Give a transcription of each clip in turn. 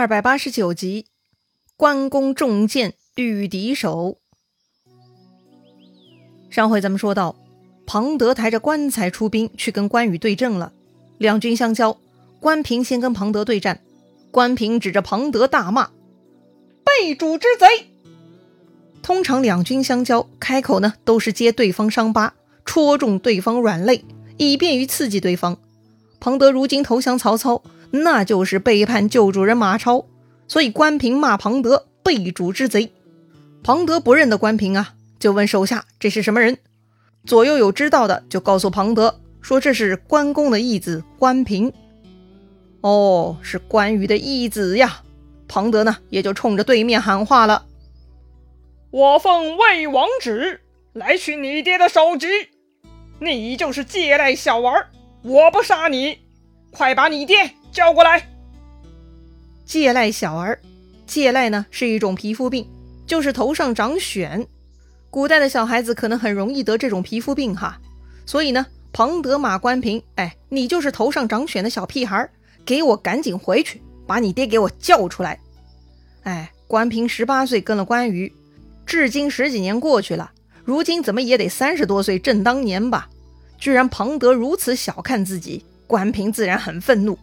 二百八十九集，关公中箭遇敌手。上回咱们说到，庞德抬着棺材出兵去跟关羽对阵了。两军相交，关平先跟庞德对战，关平指着庞德大骂：“背主之贼！”通常两军相交，开口呢都是揭对方伤疤，戳中对方软肋，以便于刺激对方。庞德如今投降曹操。那就是背叛旧主人马超，所以关平骂庞德背主之贼。庞德不认得关平啊，就问手下这是什么人。左右有知道的就告诉庞德说这是关公的义子关平。哦，是关羽的义子呀。庞德呢也就冲着对面喊话了：“我奉魏王旨来取你爹的首级，你就是借赖小儿，我不杀你，快把你爹。”叫过来，借赖小儿，借赖呢是一种皮肤病，就是头上长癣。古代的小孩子可能很容易得这种皮肤病哈，所以呢，庞德马关平，哎，你就是头上长癣的小屁孩，给我赶紧回去，把你爹给我叫出来。哎，关平十八岁跟了关羽，至今十几年过去了，如今怎么也得三十多岁正当年吧？居然庞德如此小看自己，关平自然很愤怒。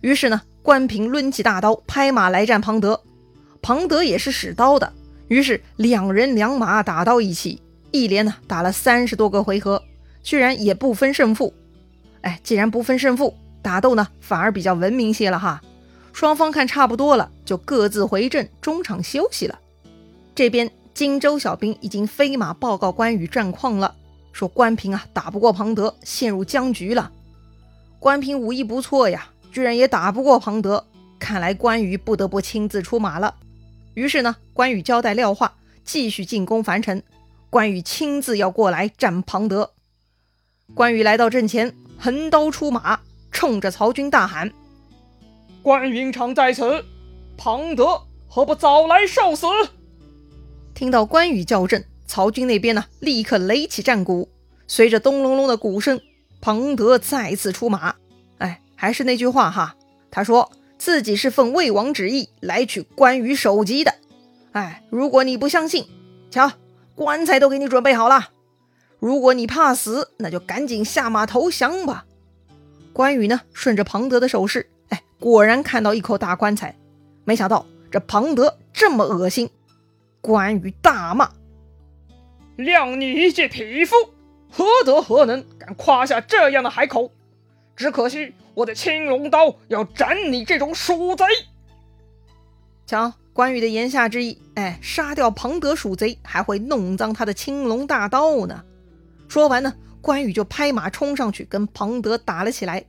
于是呢，关平抡起大刀，拍马来战庞德。庞德也是使刀的，于是两人两马打到一起，一连呢打了三十多个回合，居然也不分胜负。哎，既然不分胜负，打斗呢反而比较文明些了哈。双方看差不多了，就各自回阵中场休息了。这边荆州小兵已经飞马报告关羽战况了，说关平啊打不过庞德，陷入僵局了。关平武艺不错呀。居然也打不过庞德，看来关羽不得不亲自出马了。于是呢，关羽交代廖化继续进攻樊城，关羽亲自要过来战庞德。关羽来到阵前，横刀出马，冲着曹军大喊：“关云长在此，庞德何不早来受死？”听到关羽叫阵，曹军那边呢，立刻擂起战鼓，随着咚隆隆的鼓声，庞德再次出马。还是那句话哈，他说自己是奉魏王旨意来取关羽首级的。哎，如果你不相信，瞧，棺材都给你准备好了。如果你怕死，那就赶紧下马投降吧。关羽呢，顺着庞德的手势，哎，果然看到一口大棺材。没想到这庞德这么恶心，关羽大骂：“谅你一介匹夫，何德何能，敢夸下这样的海口？只可惜。”我的青龙刀要斩你这种鼠贼！瞧，关羽的言下之意，哎，杀掉庞德鼠贼，还会弄脏他的青龙大刀呢。说完呢，关羽就拍马冲上去，跟庞德打了起来。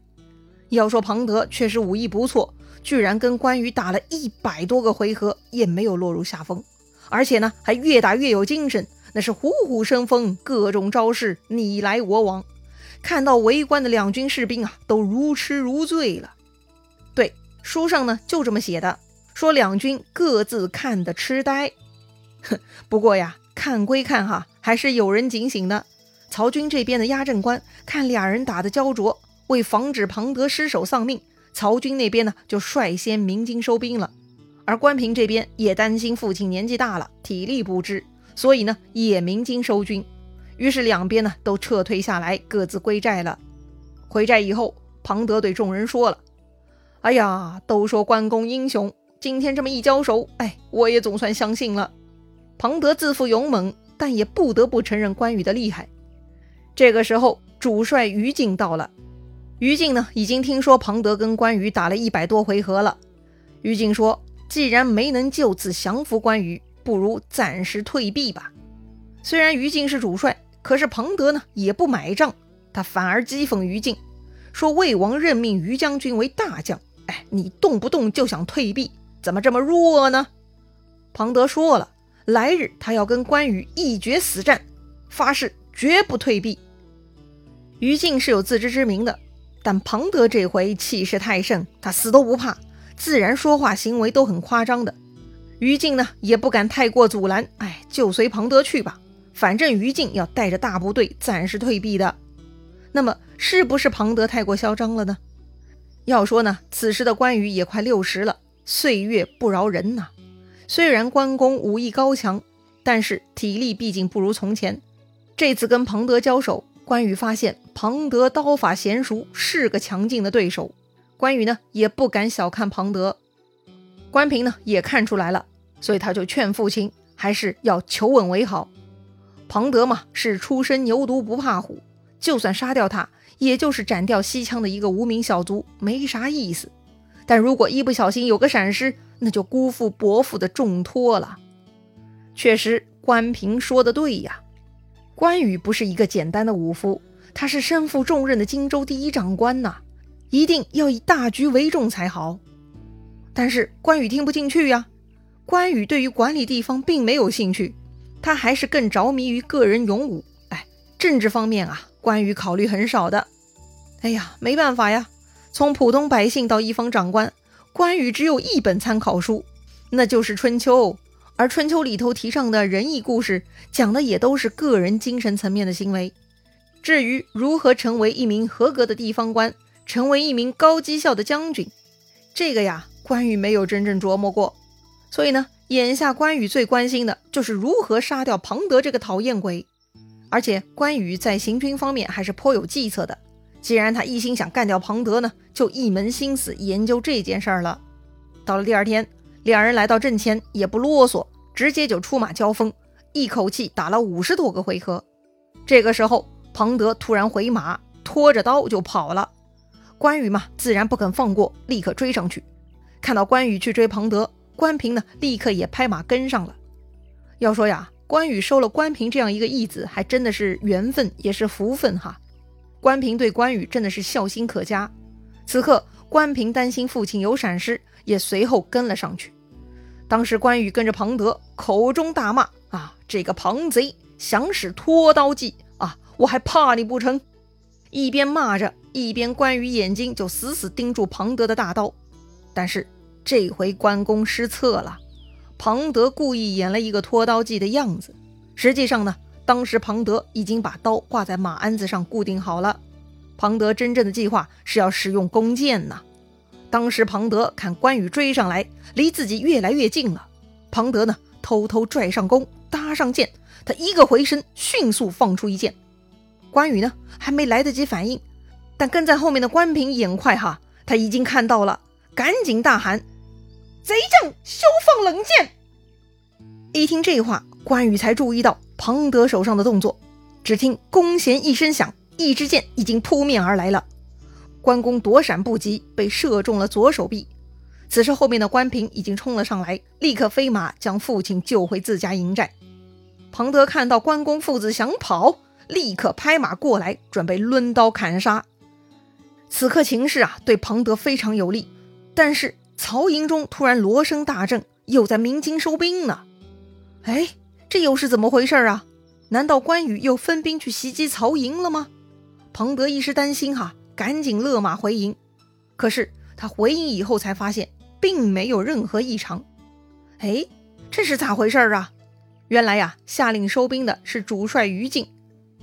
要说庞德确实武艺不错，居然跟关羽打了一百多个回合，也没有落入下风，而且呢，还越打越有精神，那是虎虎生风，各种招式你来我往。看到围观的两军士兵啊，都如痴如醉了。对，书上呢就这么写的，说两军各自看得痴呆。哼，不过呀，看归看哈，还是有人警醒的。曹军这边的压阵官看俩人打得焦灼，为防止庞德失手丧命，曹军那边呢就率先鸣金收兵了。而关平这边也担心父亲年纪大了，体力不支，所以呢也鸣金收军。于是两边呢都撤退下来，各自归寨了。回寨以后，庞德对众人说了：“哎呀，都说关公英雄，今天这么一交手，哎，我也总算相信了。”庞德自负勇猛，但也不得不承认关羽的厉害。这个时候，主帅于禁到了。于禁呢，已经听说庞德跟关羽打了一百多回合了。于禁说：“既然没能就此降服关羽，不如暂时退避吧。”虽然于禁是主帅。可是庞德呢也不买账，他反而讥讽于禁，说魏王任命于将军为大将，哎，你动不动就想退避，怎么这么弱呢？庞德说了，来日他要跟关羽一决死战，发誓绝不退避。于禁是有自知之明的，但庞德这回气势太盛，他死都不怕，自然说话行为都很夸张的。于禁呢也不敢太过阻拦，哎，就随庞德去吧。反正于禁要带着大部队暂时退避的，那么是不是庞德太过嚣张了呢？要说呢，此时的关羽也快六十了，岁月不饶人呐。虽然关公武艺高强，但是体力毕竟不如从前。这次跟庞德交手，关羽发现庞德刀法娴熟，是个强劲的对手。关羽呢也不敢小看庞德。关平呢也看出来了，所以他就劝父亲还是要求稳为好。庞德嘛是初生牛犊不怕虎，就算杀掉他，也就是斩掉西羌的一个无名小卒，没啥意思。但如果一不小心有个闪失，那就辜负伯父的重托了。确实，关平说的对呀。关羽不是一个简单的武夫，他是身负重任的荆州第一长官呐，一定要以大局为重才好。但是关羽听不进去呀。关羽对于管理地方并没有兴趣，他还是更着迷于个人勇武。哎，政治方面啊，关羽考虑很少的。哎呀，没办法呀，从普通百姓到一方长官。关羽只有一本参考书，那就是《春秋》，而《春秋》里头提倡的仁义故事，讲的也都是个人精神层面的行为。至于如何成为一名合格的地方官，成为一名高绩效的将军，这个呀，关羽没有真正琢磨过。所以呢，眼下关羽最关心的就是如何杀掉庞德这个讨厌鬼。而且关羽在行军方面还是颇有计策的。既然他一心想干掉庞德呢，就一门心思研究这件事儿了。到了第二天，两人来到阵前，也不啰嗦，直接就出马交锋，一口气打了五十多个回合。这个时候，庞德突然回马，拖着刀就跑了。关羽嘛，自然不肯放过，立刻追上去。看到关羽去追庞德，关平呢，立刻也拍马跟上了。要说呀，关羽收了关平这样一个义子，还真的是缘分，也是福分哈。关平对关羽真的是孝心可嘉。此刻，关平担心父亲有闪失，也随后跟了上去。当时，关羽跟着庞德，口中大骂：“啊，这个庞贼想使拖刀计啊！我还怕你不成？”一边骂着，一边关羽眼睛就死死盯住庞德的大刀。但是这回关公失策了，庞德故意演了一个拖刀计的样子，实际上呢。当时庞德已经把刀挂在马鞍子上固定好了。庞德真正的计划是要使用弓箭呐。当时庞德看关羽追上来，离自己越来越近了。庞德呢，偷偷拽上弓，搭上箭，他一个回身，迅速放出一箭。关羽呢，还没来得及反应，但跟在后面的关平眼快哈，他已经看到了，赶紧大喊：“贼将休放冷箭！”一听这话，关羽才注意到。庞德手上的动作，只听弓弦一声响，一支箭已经扑面而来了。关公躲闪不及，被射中了左手臂。此时后面的关平已经冲了上来，立刻飞马将父亲救回自家营寨。庞德看到关公父子想跑，立刻拍马过来，准备抡刀砍杀。此刻情势啊，对庞德非常有利。但是曹营中突然锣声大震，又在鸣金收兵呢。哎。这又是怎么回事啊？难道关羽又分兵去袭击曹营了吗？庞德一时担心，哈，赶紧勒马回营。可是他回营以后才发现，并没有任何异常。哎，这是咋回事啊？原来呀，下令收兵的是主帅于禁。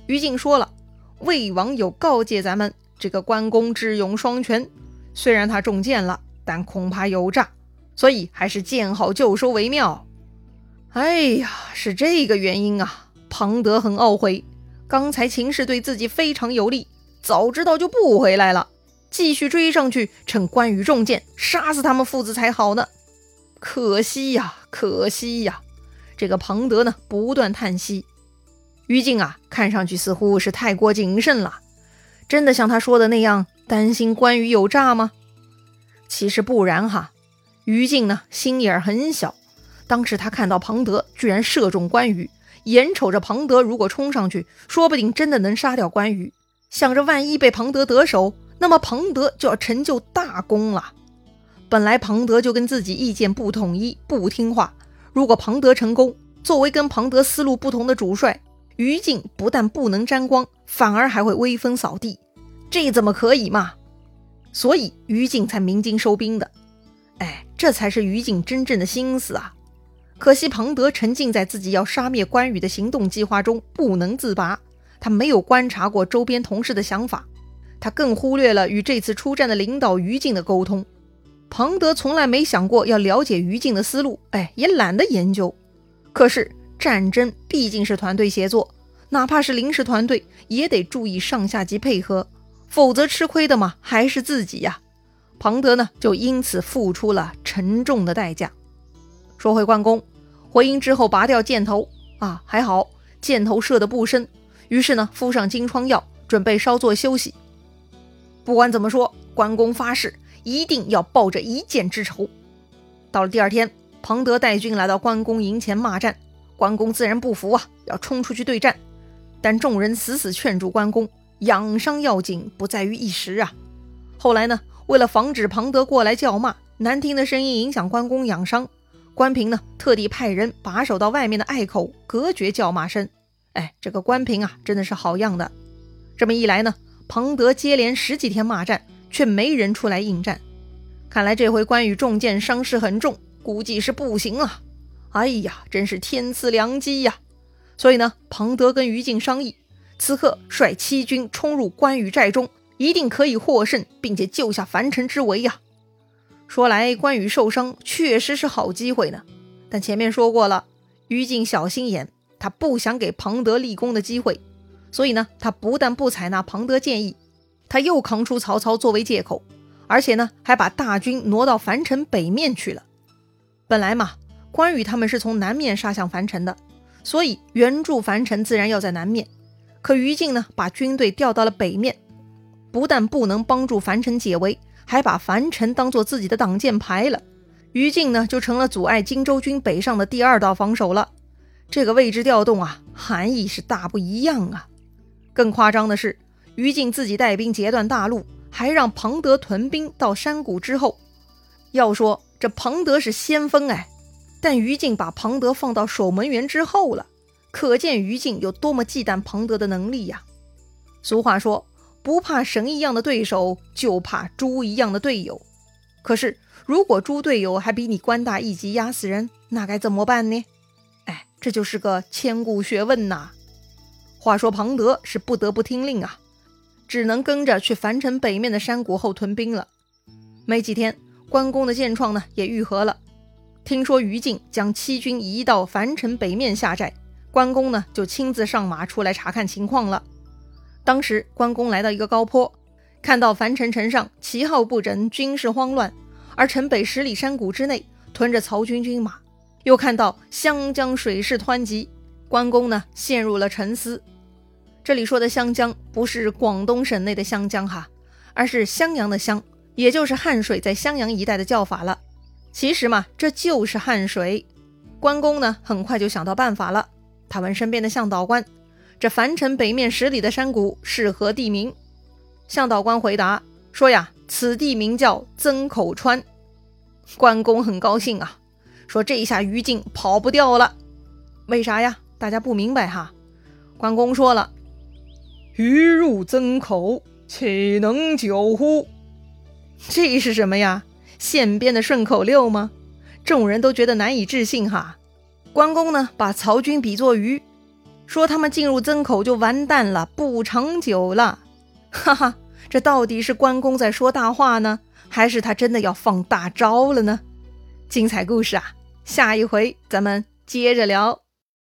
于禁说了，魏王有告诫咱们，这个关公智勇双全，虽然他中箭了，但恐怕有诈，所以还是见好就收为妙。哎呀，是这个原因啊！庞德很懊悔，刚才情势对自己非常有利，早知道就不回来了，继续追上去，趁关羽中箭杀死他们父子才好呢。可惜呀，可惜呀！这个庞德呢，不断叹息。于禁啊，看上去似乎是太过谨慎了，真的像他说的那样担心关羽有诈吗？其实不然哈，于禁呢，心眼很小。当时他看到庞德居然射中关羽，眼瞅着庞德如果冲上去，说不定真的能杀掉关羽。想着万一被庞德得手，那么庞德就要成就大功了。本来庞德就跟自己意见不统一，不听话。如果庞德成功，作为跟庞德思路不同的主帅，于禁不但不能沾光，反而还会威风扫地。这怎么可以嘛？所以于禁才鸣金收兵的。哎，这才是于禁真正的心思啊！可惜庞德沉浸在自己要杀灭关羽的行动计划中不能自拔，他没有观察过周边同事的想法，他更忽略了与这次出战的领导于禁的沟通。庞德从来没想过要了解于禁的思路，哎，也懒得研究。可是战争毕竟是团队协作，哪怕是临时团队，也得注意上下级配合，否则吃亏的嘛还是自己呀。庞德呢，就因此付出了沉重的代价。说回关公，回营之后拔掉箭头啊，还好箭头射得不深，于是呢敷上金疮药，准备稍作休息。不管怎么说，关公发誓。一定要报这一箭之仇。到了第二天，庞德带军来到关公营前骂战，关公自然不服啊，要冲出去对战。但众人死死劝住关公，养伤要紧，不在于一时啊。后来呢，为了防止庞德过来叫骂，难听的声音影响关公养伤，关平呢特地派人把守到外面的隘口，隔绝叫骂声。哎，这个关平啊，真的是好样的。这么一来呢，庞德接连十几天骂战。却没人出来应战，看来这回关羽中箭伤势很重，估计是不行了。哎呀，真是天赐良机呀！所以呢，庞德跟于禁商议，此刻率七军冲入关羽寨中，一定可以获胜，并且救下樊城之围呀。说来关羽受伤确实是好机会呢，但前面说过了，于禁小心眼，他不想给庞德立功的机会，所以呢，他不但不采纳庞德建议。他又扛出曹操作为借口，而且呢，还把大军挪到樊城北面去了。本来嘛，关羽他们是从南面杀向樊城的，所以援助樊城自然要在南面。可于禁呢，把军队调到了北面，不但不能帮助樊城解围，还把樊城当做自己的挡箭牌了。于禁呢，就成了阻碍荆州军北上的第二道防守了。这个位置调动啊，含义是大不一样啊。更夸张的是。于禁自己带兵截断大路，还让庞德屯兵到山谷之后。要说这庞德是先锋哎，但于禁把庞德放到守门员之后了，可见于禁有多么忌惮庞德的能力呀。俗话说，不怕神一样的对手，就怕猪一样的队友。可是如果猪队友还比你官大一级，压死人，那该怎么办呢？哎，这就是个千古学问呐。话说庞德是不得不听令啊。只能跟着去樊城北面的山谷后屯兵了。没几天，关公的箭创呢也愈合了。听说于禁将七军移到樊城北面下寨，关公呢就亲自上马出来查看情况了。当时关公来到一个高坡，看到樊城城上旗号不整，军事慌乱，而城北十里山谷之内屯着曹军军马，又看到湘江水势湍急，关公呢陷入了沉思。这里说的湘江不是广东省内的湘江哈，而是襄阳的襄，也就是汉水在襄阳一带的叫法了。其实嘛，这就是汉水。关公呢，很快就想到办法了。他问身边的向导官：“这樊城北面十里的山谷是何地名？”向导官回答说：“呀，此地名叫曾口川。”关公很高兴啊，说：“这一下于禁跑不掉了。”为啥呀？大家不明白哈。关公说了。鱼入曾口，岂能久乎？这是什么呀？现编的顺口溜吗？众人都觉得难以置信哈。关公呢，把曹军比作鱼，说他们进入曾口就完蛋了，不长久了。哈哈，这到底是关公在说大话呢，还是他真的要放大招了呢？精彩故事啊，下一回咱们接着聊。